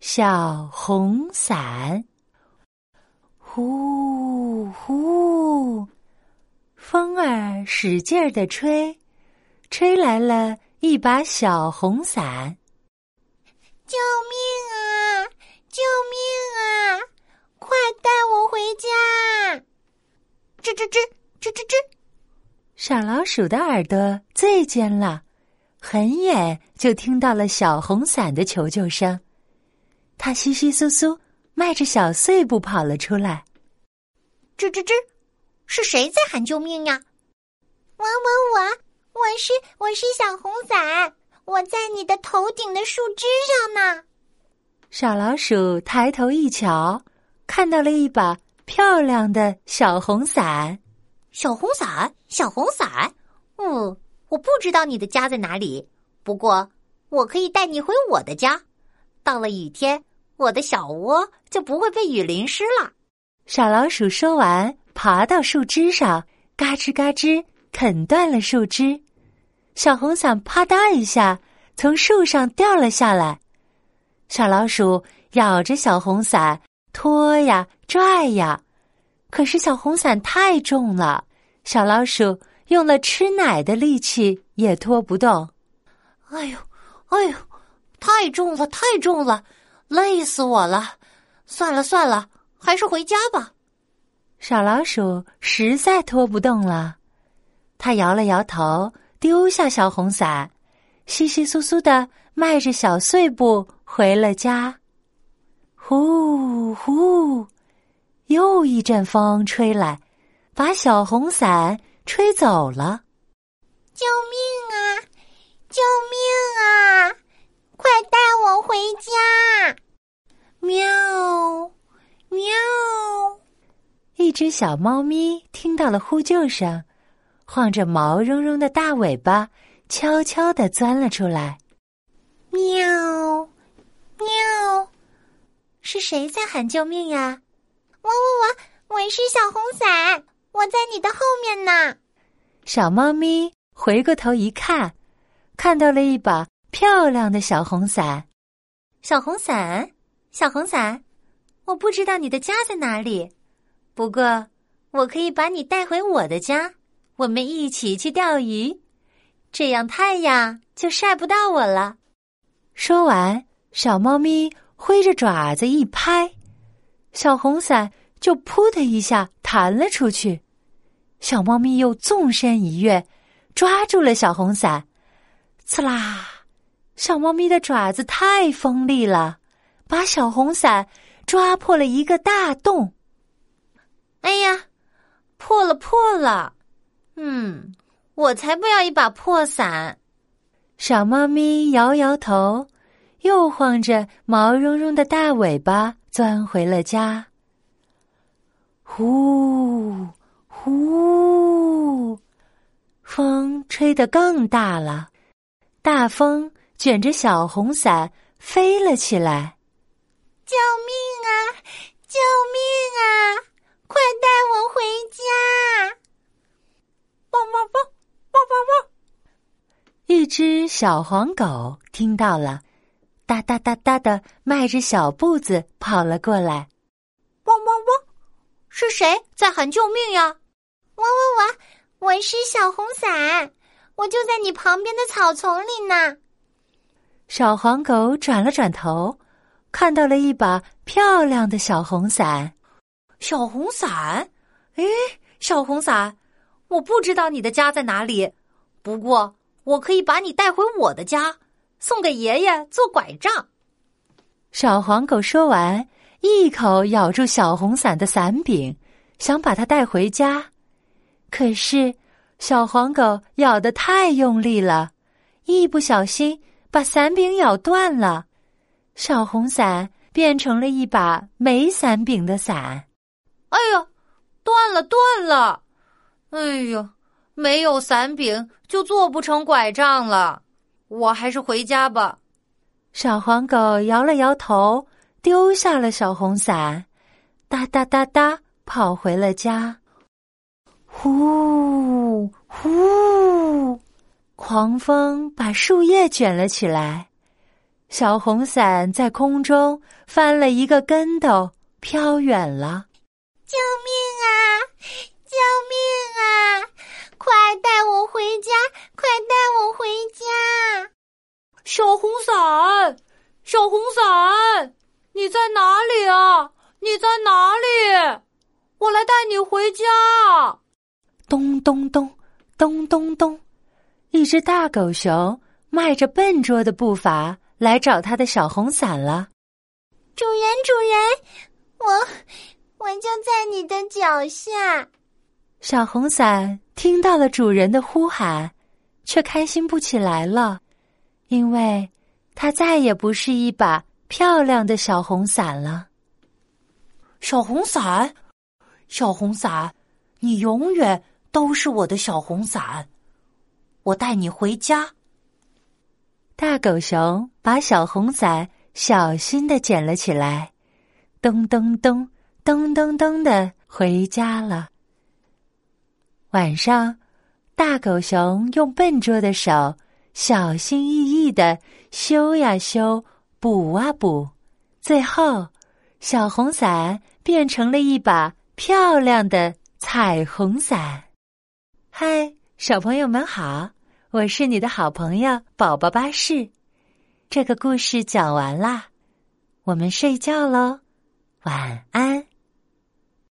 小红伞。呼呼，风儿使劲儿的吹，吹来了一把小红伞。救命啊！救命啊！快带我回家！吱吱吱吱吱吱，小老鼠的耳朵最尖了，很远就听到了小红伞的求救声。它窸窸窣窣，迈着小碎步跑了出来。吱吱吱，是谁在喊救命呀？我我我，我是我是小红伞。我在你的头顶的树枝上呢。小老鼠抬头一瞧，看到了一把漂亮的小红伞。小红伞，小红伞。嗯，我不知道你的家在哪里，不过我可以带你回我的家。到了雨天，我的小窝就不会被雨淋湿了。小老鼠说完，爬到树枝上，嘎吱嘎吱啃断了树枝。小红伞啪嗒一下从树上掉了下来，小老鼠咬着小红伞拖呀拽呀，可是小红伞太重了，小老鼠用了吃奶的力气也拖不动。哎呦，哎呦，太重了，太重了，累死我了！算了算了，还是回家吧。小老鼠实在拖不动了，它摇了摇头。丢下小红伞，稀稀疏疏的迈着小碎步回了家。呼呼，又一阵风吹来，把小红伞吹走了。救命啊！救命啊！快带我回家！喵喵，一只小猫咪听到了呼救声。晃着毛茸茸的大尾巴，悄悄地钻了出来。喵，喵，是谁在喊救命呀？我我我，我是小红伞，我在你的后面呢。小猫咪回过头一看，看到了一把漂亮的小红伞。小红伞，小红伞，我不知道你的家在哪里，不过我可以把你带回我的家。我们一起去钓鱼，这样太阳就晒不到我了。说完，小猫咪挥着爪子一拍，小红伞就“扑”的一下弹了出去。小猫咪又纵身一跃，抓住了小红伞，刺啦！小猫咪的爪子太锋利了，把小红伞抓破了一个大洞。哎呀，破了，破了！嗯，我才不要一把破伞！小猫咪摇摇头，又晃着毛茸茸的大尾巴钻回了家。呼呼，风吹得更大了，大风卷着小红伞飞了起来。救命啊！救命啊！快带我回家！汪汪汪，汪汪汪！一只小黄狗听到了，哒哒哒哒的迈着小步子跑了过来。汪汪汪！是谁在喊救命呀？汪汪汪！我是小红伞，我就在你旁边的草丛里呢。小黄狗转了转头，看到了一把漂亮的小红伞。小红伞，哎，小红伞。我不知道你的家在哪里，不过我可以把你带回我的家，送给爷爷做拐杖。小黄狗说完，一口咬住小红伞的伞柄，想把它带回家。可是小黄狗咬得太用力了，一不小心把伞柄咬断了，小红伞变成了一把没伞柄的伞。哎呀，断了，断了！哎呦，没有伞柄就做不成拐杖了，我还是回家吧。小黄狗摇了摇头，丢下了小红伞，哒哒哒哒跑回了家。呼呼，狂风把树叶卷了起来，小红伞在空中翻了一个跟斗，飘远了。救命啊！救命啊！快带我回家！快带我回家！小红伞，小红伞，你在哪里啊？你在哪里？我来带你回家。咚咚咚，咚咚咚，一只大狗熊迈着笨拙的步伐来找他的小红伞了。主人，主人，我我就在你的脚下。小红伞听到了主人的呼喊，却开心不起来了，因为它再也不是一把漂亮的小红伞了。小红伞，小红伞，你永远都是我的小红伞。我带你回家。大狗熊把小红伞小心的捡了起来，咚咚咚，咚咚咚的回家了。晚上，大狗熊用笨拙的手小心翼翼的修呀修，补啊补，最后，小红伞变成了一把漂亮的彩虹伞。嗨，小朋友们好，我是你的好朋友宝宝巴士。这个故事讲完啦，我们睡觉喽，晚安。